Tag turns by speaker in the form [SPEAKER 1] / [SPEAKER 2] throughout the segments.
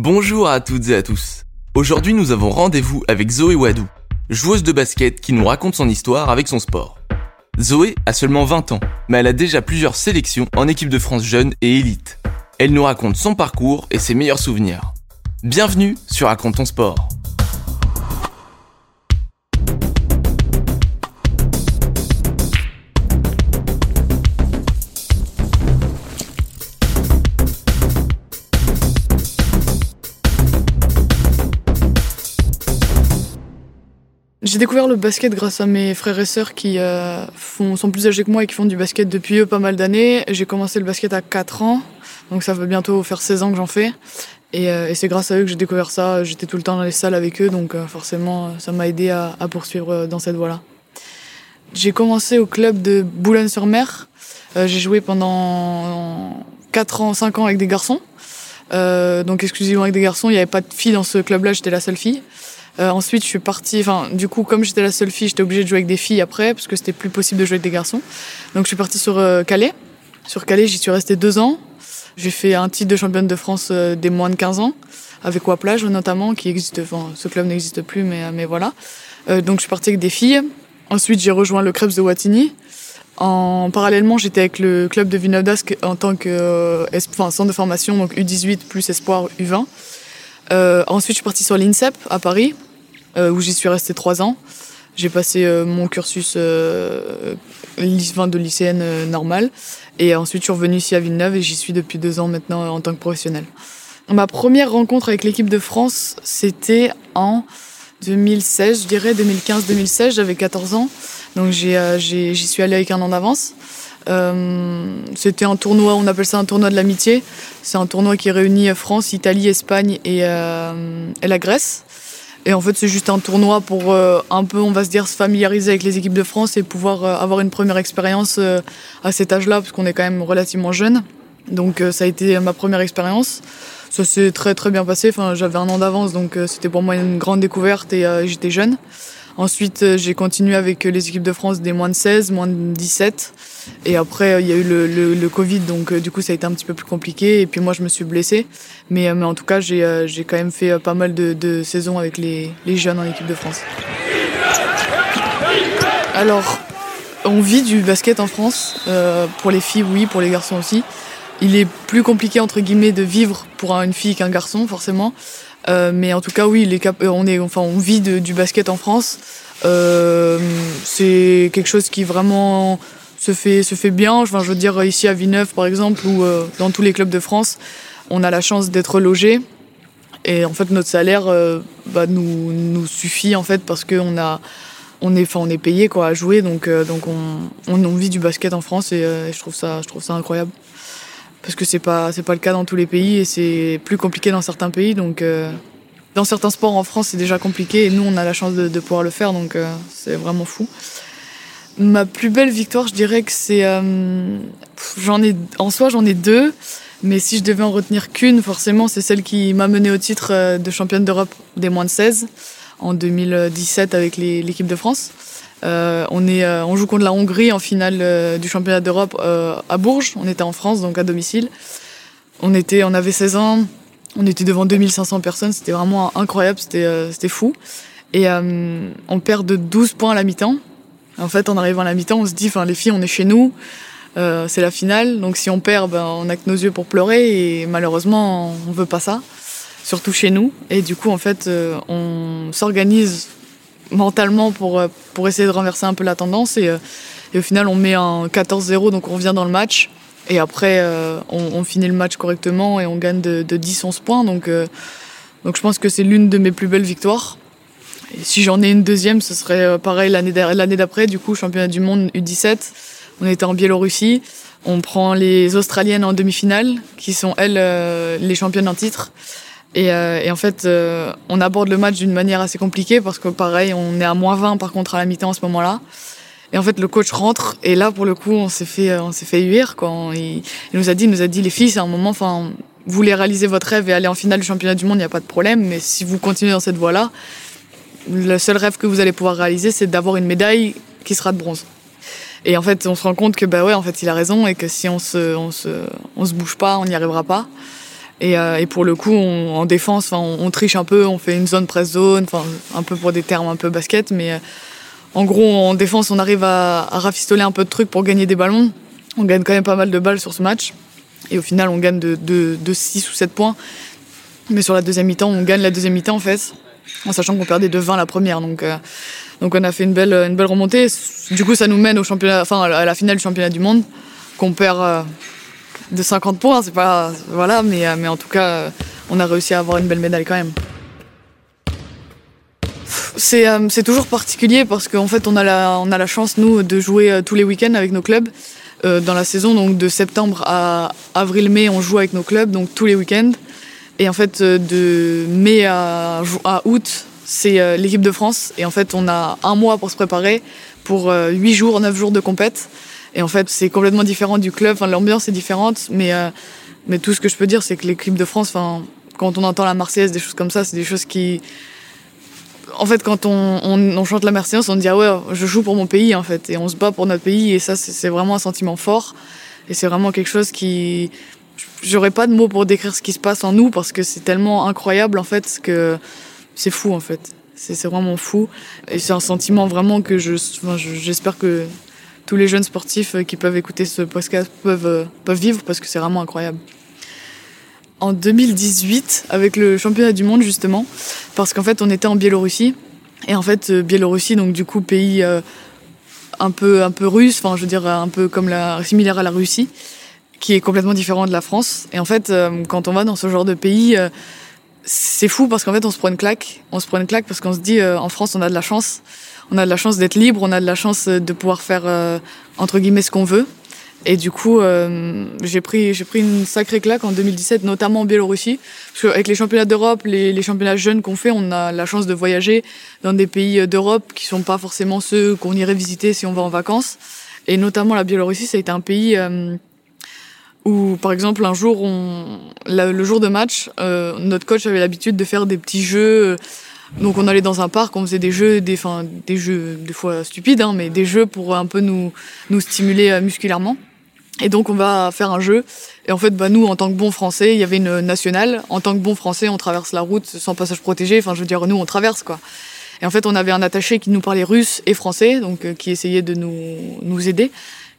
[SPEAKER 1] Bonjour à toutes et à tous. Aujourd'hui, nous avons rendez-vous avec Zoé Wadou, joueuse de basket qui nous raconte son histoire avec son sport. Zoé a seulement 20 ans, mais elle a déjà plusieurs sélections en équipe de France jeune et élite. Elle nous raconte son parcours et ses meilleurs souvenirs. Bienvenue sur Raconte ton sport.
[SPEAKER 2] J'ai découvert le basket grâce à mes frères et sœurs qui euh, sont plus âgés que moi et qui font du basket depuis eux pas mal d'années. J'ai commencé le basket à 4 ans, donc ça va bientôt faire 16 ans que j'en fais. Et, euh, et c'est grâce à eux que j'ai découvert ça. J'étais tout le temps dans les salles avec eux, donc euh, forcément ça m'a aidé à, à, poursuivre dans cette voie-là. J'ai commencé au club de Boulogne-sur-Mer. j'ai joué pendant 4 ans, 5 ans avec des garçons. donc exclusivement avec des garçons, il n'y avait pas de filles dans ce club-là, j'étais la seule fille. Euh, ensuite, je suis partie. Enfin, du coup, comme j'étais la seule fille, j'étais obligée de jouer avec des filles après, parce que c'était plus possible de jouer avec des garçons. Donc, je suis partie sur euh, Calais. Sur Calais, j'y suis restée deux ans. J'ai fait un titre de championne de France euh, des moins de 15 ans, avec Waplage notamment, qui existe. Enfin, ce club n'existe plus, mais, mais voilà. donc, je suis partie avec des filles. Ensuite, j'ai rejoint le Krebs de Wattignies. En parallèlement, j'étais avec le club de Villeneuve en tant que enfin, centre de formation, donc U18 plus espoir U20. Euh, ensuite, je suis partie sur l'INSEP à Paris, euh, où j'y suis restée trois ans. J'ai passé euh, mon cursus euh, de lycéenne euh, normale. Et ensuite, je suis revenue ici à Villeneuve et j'y suis depuis deux ans maintenant en tant que professionnelle. Ma première rencontre avec l'équipe de France, c'était en 2016, je dirais 2015-2016. J'avais 14 ans. Donc j'y suis allée avec un an d'avance. Euh, c'était un tournoi, on appelle ça un tournoi de l'amitié. C'est un tournoi qui réunit France, Italie, Espagne euh, et la Grèce. Et en fait, c'est juste un tournoi pour euh, un peu, on va se dire, se familiariser avec les équipes de France et pouvoir euh, avoir une première expérience euh, à cet âge-là, parce qu'on est quand même relativement jeune. Donc ça a été ma première expérience. Ça s'est très très bien passé. Enfin, j'avais un an d'avance, donc c'était pour moi une grande découverte et j'étais jeune. Ensuite, euh, j'ai continué avec euh, les équipes de France des moins de 16, moins de 17. Et après, euh, il y a eu le, le, Covid, donc du coup, ça a été un petit peu plus compliqué. Et puis moi, je me suis blessée. Mais, mais en tout cas, j'ai quand même fait pas mal de, de saisons avec les, les jeunes en équipe de France. Alors, on vit du basket en France. Pour les filles, oui, pour les garçons aussi. Il est plus compliqué, entre guillemets, de vivre pour une fille qu'un garçon, forcément. Euh, mais en tout cas, oui, les cap on est, enfin, on vit du basket en France. Euh, c'est quelque chose qui vraiment se fait, se fait bien. Je veux dire, ici à Villeneuve, par exemple, ou euh, dans tous les clubs de France, on a la chance d'être logé. Et en fait, notre salaire euh, bah, nous, nous suffit en fait parce qu'on a, on est, enfin, on est payé quoi à jouer, donc, euh, donc on, vit du basket en France et, et je trouve ça, je trouve ça incroyable parce que c'est pas c'est pas le cas dans tous les pays et c'est plus compliqué dans certains pays donc euh, dans certains sports en France c'est déjà compliqué et nous on a la chance de, pouvoir le faire donc euh, c'est vraiment fou. Ma plus belle victoire je dirais que c'est euh, j'en ai en soi j'en ai deux mais si je devais en retenir qu'une forcément c'est celle qui m'a mené au titre de championne d'Europe des moins de 16 en 2017 avec l'équipe de France euh, euh, on joue contre la Hongrie en finale euh, du championnat d'Europe à Bourges. On était en France, donc à domicile. On, était, on avait 16 ans, on était devant 2500 personnes. C'était vraiment incroyable, c'était fou. Et on perd de 12 points à la mi-temps. En fait, en arrivant à la mi-temps, on se dit, les filles, on est chez nous. C'est la finale, donc si on perd, ben, on a que nos yeux pour pleurer et malheureusement, on veut pas ça, surtout chez nous. Et du coup, en fait, on s'organise mentalement pour, euh, pour essayer de renverser un peu la tendance. Et, euh, au final, on met un 14-0, donc on revient dans le match. Et après, euh, on, finit le match correctement et on gagne de, de 10-11 points. Donc, donc je pense que c'est l'une de mes plus belles victoires. Et si j'en ai une deuxième, ce serait pareil l'année d'après, du coup, championnat du monde U17. On était en Biélorussie. On prend les Australiennes en demi-finale, qui sont elles les championnes en titre. Et, euh, et, en fait, euh, on aborde le match d'une manière assez compliquée parce que pareil, on est à moins 20 par contre à la mi-temps à ce moment-là. Et en fait, le coach rentre et là, pour le coup, on s'est fait, on s'est fait huir. Quoi. Il, il, nous a dit, il nous a dit, les filles, c'est un moment, enfin, vous voulez réaliser votre rêve et aller en finale du championnat du monde, il n'y a pas de problème. Mais si vous continuez dans cette voie-là, le seul rêve que vous allez pouvoir réaliser, c'est d'avoir une médaille qui sera de bronze. Et en fait, on se rend compte que bah ouais, en fait, il a raison et que si on se, on se, on se bouge pas, on n'y arrivera pas. Et, et pour le coup, en défense, on, on, triche un peu, on fait une zone press zone, un peu pour des termes un peu basket, mais en gros, en défense, on arrive à, rafistoler un peu de trucs pour gagner des ballons. On gagne quand même pas mal de balles sur ce match. Et au final, on gagne de, de, de 6 ou 7 points. Mais sur la deuxième mi-temps, on gagne la deuxième mi-temps en fait, en sachant qu'on perdait de 20 la première. Donc, euh, donc on a fait une belle, une belle remontée. Du coup, ça nous mène au championnat, enfin, à la finale du championnat du monde, qu'on perd euh, de 50 points. C'est pas, voilà, mais, euh, en tout cas, on a réussi à avoir une belle médaille quand même. C'est euh, toujours particulier parce qu'en fait, on a, la, chance, nous, de jouer euh, tous les week-ends avec nos clubs. Euh, dans la saison, donc de septembre à avril-mai, on joue avec nos clubs, donc tous les week-ends. Et en fait, de mai à, à août, c'est l'équipe de France. Et en fait, on a un mois pour se préparer pour 8 jours, 9 jours de compète. Et en fait, c'est complètement différent du club. Enfin, l'ambiance est différente, mais, mais tout ce que je peux dire, c'est que l'équipe de France, enfin, quand on entend la Marseillaise, des choses comme ça, c'est des choses qui, en fait, quand on, on, chante la Marseillaise, on dit ah ouais, je joue pour mon pays en fait, et on se bat pour notre pays, et ça c'est vraiment un sentiment fort, et c'est vraiment quelque chose qui, j'aurais pas de mots pour décrire ce qui se passe en nous parce que c'est tellement incroyable en fait que c'est fou en fait, c'est vraiment fou, et c'est un sentiment vraiment que je, enfin, j'espère que tous les jeunes sportifs qui peuvent écouter ce podcast peuvent peuvent vivre parce que c'est vraiment incroyable. En 2018 avec le championnat du monde justement parce qu'en fait on était en Biélorussie. Et en fait euh, Biélorussie donc du coup pays euh, un peu un peu russe enfin je veux dire un peu comme la similaire à la Russie qui est complètement différent de la France. Et en fait euh, quand on va dans ce genre de pays euh, c'est fou parce qu'en fait on se prend une claque. On se prend une claque parce qu'on se dit euh, en France on a de la chance on a de la chance d'être libre on a de la chance de pouvoir faire euh, entre guillemets ce qu'on veut et du coup, euh, j'ai pris, j'ai pris une sacrée claque en 2017, notamment en Biélorussie. Parce qu'avec les championnats d'Europe, les, les, championnats jeunes qu'on fait, on a la chance de voyager dans des pays d'Europe qui sont pas forcément ceux qu'on irait visiter si on va en vacances. Et notamment la Biélorussie, ça a été un pays euh, où, par exemple, un jour, on, le jour de match, euh, notre coach avait l'habitude de faire des petits jeux. Donc on allait dans un parc, on faisait des jeux, des, fin, des jeux des fois stupides, hein, mais des jeux pour un peu nous, nous stimuler euh, musculairement. Et donc on va faire un jeu. Et en fait, bah, nous, en tant que bons Français, il y avait une nationale. En tant que bons Français, on traverse la route sans passage protégé. Enfin, je veux dire, nous, on traverse quoi. Et en fait, on avait un attaché qui nous parlait russe et français, donc euh, qui essayait de nous, nous aider,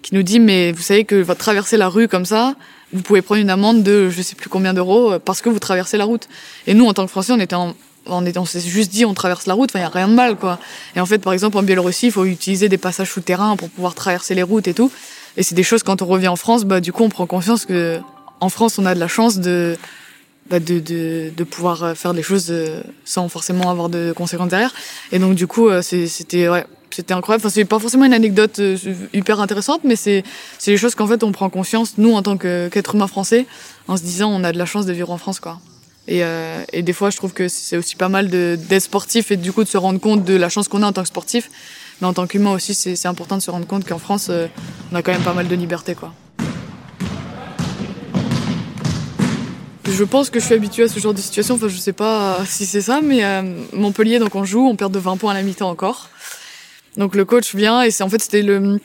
[SPEAKER 2] qui nous dit mais vous savez que votre traverser la rue comme ça, vous pouvez prendre une amende de je sais plus combien d'euros euh, parce que vous traversez la route. Et nous, en tant que Français, on était en on est, on juste dit on traverse la route, enfin il y a rien de mal quoi. Et en fait par exemple en Biélorussie, il faut utiliser des passages souterrains pour pouvoir traverser les routes et tout. Et c'est des choses quand on revient en France, bah du coup on prend conscience que en France on a de la chance de bah, de, de, de pouvoir faire des choses sans forcément avoir de conséquences derrière. Et donc du coup c'était ouais, c'était incroyable. Enfin, c'est pas forcément une anecdote hyper intéressante, mais c'est c'est des choses qu'en fait on prend conscience nous en tant qu'être humain français en se disant on a de la chance de vivre en France quoi. Et, euh, et, des fois, je trouve que c'est aussi pas mal d'être sportif et du coup de se rendre compte de la chance qu'on a en tant que sportif. Mais en tant qu'humain aussi, c'est important de se rendre compte qu'en France, euh, on a quand même pas mal de liberté. Quoi. Je pense que je suis habituée à ce genre de situation. Enfin, je sais pas si c'est ça, mais euh, Montpellier, donc on joue, on perd de 20 points à la mi-temps encore. Donc le coach vient et c'est en fait c'était le,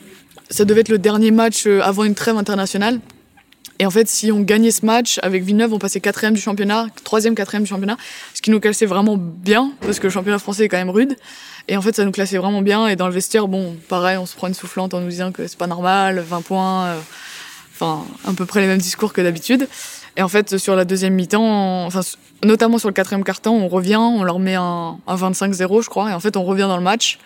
[SPEAKER 2] ça devait être le dernier match avant une trêve internationale. Et en fait, si on gagnait ce match avec Villeneuve, on passait quatrième du championnat, troisième, quatrième du championnat, ce qui nous classait vraiment bien, parce que le championnat français est quand même rude. Et en fait, ça nous classait vraiment bien. Et dans le vestiaire, bon, pareil, on se prend une soufflante en nous disant que c'est pas normal, 20 points, euh, enfin, à peu près les mêmes discours que d'habitude. Et en fait, sur la deuxième mi-temps, enfin, notamment sur le quatrième carton, on revient, on leur met un, un 25-0, je crois. Et en fait, on revient dans le match.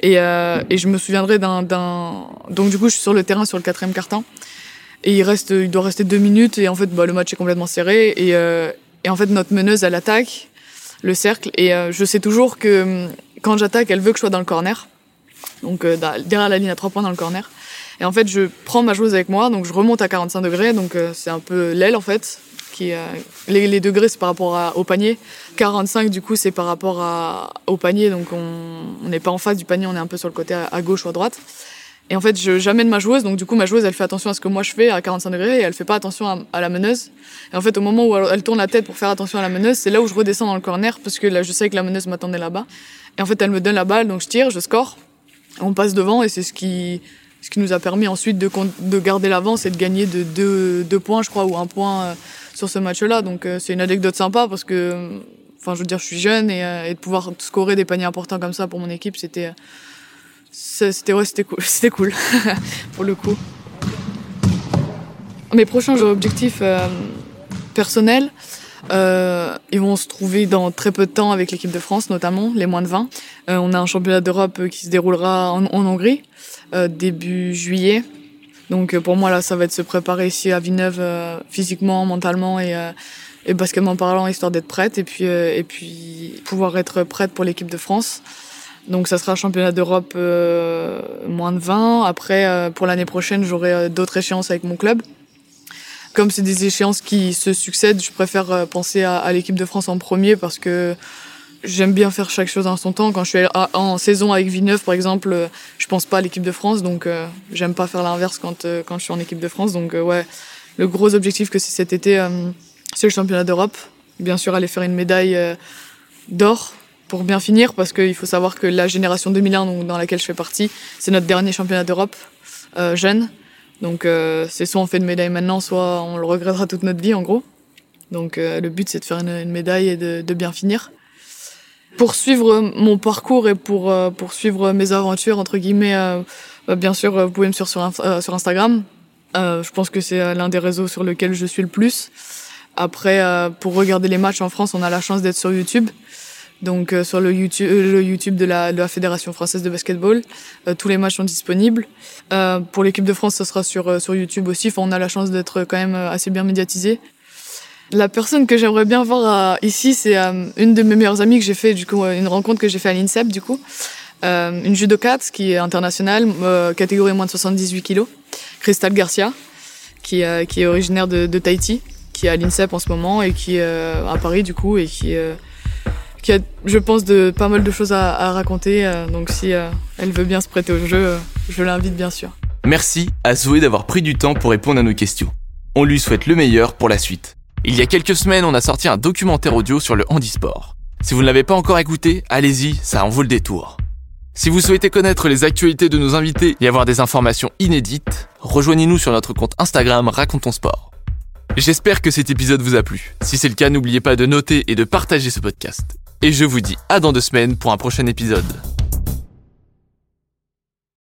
[SPEAKER 2] Et, euh, et je me souviendrai d'un, donc du coup, je suis sur le terrain sur le quatrième carton. Et il reste, il doit rester deux minutes et en fait, bah, le match est complètement serré et, euh, et en fait, notre meneuse elle attaque le cercle et euh, je sais toujours que hum, quand j'attaque, elle veut que je sois dans le corner, donc euh, derrière la ligne à trois points dans le corner. Et en fait, je prends ma joueuse avec moi, donc je remonte à 45 degrés, donc c'est un peu l'aile en fait. Qui, euh, les, les, degrés c'est par rapport à, au panier. 45 du coup c'est par rapport à, au panier, donc on n'est pas en face du panier, on est un peu sur le côté à gauche ou à droite. Et en fait, j'amène ma joueuse, donc du coup, ma joueuse, elle fait attention à ce que moi je fais à 45 degrés et elle fait pas attention à, la meneuse. Et en fait, au moment où elle, tourne la tête pour faire attention à la meneuse, c'est là où je redescends dans le corner parce que là, je sais que la meneuse m'attendait là-bas. Et en fait, elle me donne la balle, donc je tire, je score. On passe devant et c'est ce qui, ce qui nous a permis ensuite de, de garder l'avance et de gagner de deux, deux, points, je crois, ou un point sur ce match-là. Donc c'est une anecdote sympa parce que, enfin, je veux dire, je suis jeune et, et, de pouvoir scorer des paniers importants comme ça pour mon équipe, c'était, c'était ouais, c'était cool, c'était cool pour le coup. Mes prochains objectifs euh, personnels, euh, ils vont se trouver dans très peu de temps avec l'équipe de France, notamment les moins de 20. Euh, on a un championnat d'Europe qui se déroulera en, en Hongrie début juillet. Donc pour moi là, ça va être se préparer ici à Villeneuve physiquement, mentalement et, et baskettement parlant, histoire d'être prête et puis et puis pouvoir être prête pour l'équipe de France. Donc ça sera championnat d'Europe moins de 20. Après, pour l'année prochaine, j'aurai d'autres échéances avec mon club comme c'est des échéances qui se succèdent, je préfère euh, penser à, l'équipe de France en premier parce que j'aime bien faire chaque chose en son temps. Quand je suis en saison avec Villeneuve, par exemple, euh, je pense pas à l'équipe de France, donc euh, j'aime pas faire l'inverse quand, quand je suis en équipe de France. Donc ouais, le gros objectif que c'est cet été, c'est le championnat d'Europe. Bien sûr, aller faire une médaille d'or pour bien finir, parce qu'il faut savoir que la génération 2001 donc, dans laquelle je fais partie, c'est notre dernier championnat d'Europe jeune. Donc euh, c'est soit on fait une médaille maintenant, soit on le regrettera toute notre vie en gros. Donc euh, le but c'est de faire une, médaille et de, de, bien finir. Pour suivre mon parcours et pour euh, poursuivre mes aventures entre guillemets, bah, bien sûr vous pouvez me suivre sur, sur Instagram. je pense que c'est l'un des réseaux sur lequel je suis le plus. Après, pour regarder les matchs en France, on a la chance d'être sur YouTube. Donc euh, sur le YouTube, euh, le YouTube de la, de la Fédération française de basketball, euh, tous les matchs sont disponibles. pour l'équipe de France, ce sera sur sur YouTube aussi. Enfin, on a la chance d'être quand même assez bien médiatisé. La personne que j'aimerais bien voir ici, c'est une de mes meilleures amies que j'ai fait du coup une rencontre que j'ai fait à l'INSEP du coup, une judokate qui est internationale, catégorie moins de 78 kilos, Crystal Garcia, qui qui est originaire de, de Tahiti, qui est à l'INSEP en ce moment et qui est à Paris du coup et qui qui a, je pense, de pas mal de choses à, raconter. Euh, donc si euh, elle veut bien se prêter au jeu, euh, je l'invite bien sûr.
[SPEAKER 1] Merci à Zoé d'avoir pris du temps pour répondre à nos questions. On lui souhaite le meilleur pour la suite. Il y a quelques semaines, on a sorti un documentaire audio sur le handisport. Si vous ne l'avez pas encore écouté, allez-y, ça en vaut le détour. Si vous souhaitez connaître les actualités de nos invités et avoir des informations inédites, rejoignez-nous sur notre compte Instagram Racontons Sport. J'espère que cet épisode vous a plu. Si c'est le cas, n'oubliez pas de noter et de partager ce podcast. Et je vous dis à dans deux semaines pour un prochain épisode.